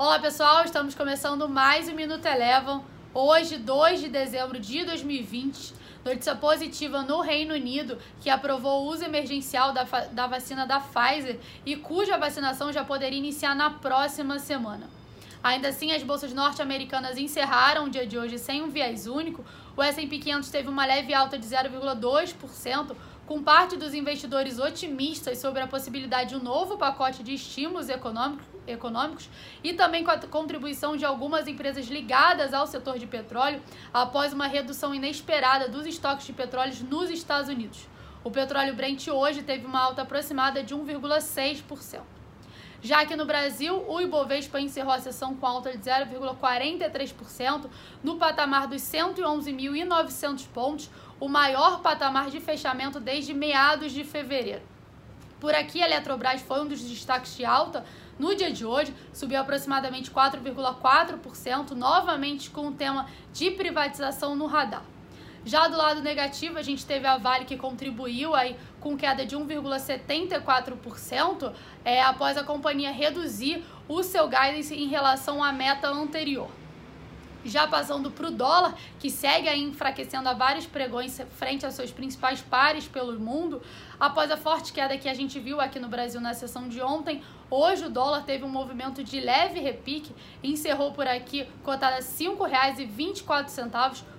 Olá pessoal, estamos começando mais um Minuto Elevam. Hoje, 2 de dezembro de 2020, notícia positiva no Reino Unido, que aprovou o uso emergencial da, da vacina da Pfizer e cuja vacinação já poderia iniciar na próxima semana. Ainda assim, as bolsas norte-americanas encerraram o dia de hoje sem um viés único. O S&P 500 teve uma leve alta de 0,2%, com parte dos investidores otimistas sobre a possibilidade de um novo pacote de estímulos econômicos e também com a contribuição de algumas empresas ligadas ao setor de petróleo após uma redução inesperada dos estoques de petróleo nos Estados Unidos. O petróleo Brent hoje teve uma alta aproximada de 1,6%. Já que no Brasil, o Ibovespa encerrou a sessão com alta de 0,43% no patamar dos 111.900 pontos, o maior patamar de fechamento desde meados de fevereiro. Por aqui, a Eletrobras foi um dos destaques de alta. No dia de hoje, subiu aproximadamente 4,4%, novamente com o tema de privatização no radar. Já do lado negativo, a gente teve a Vale que contribuiu aí com queda de 1,74% é, após a companhia reduzir o seu guidance em relação à meta anterior. Já passando para o dólar, que segue aí enfraquecendo a vários pregões frente aos seus principais pares pelo mundo, após a forte queda que a gente viu aqui no Brasil na sessão de ontem, hoje o dólar teve um movimento de leve repique encerrou por aqui cotada a R$ 5,24,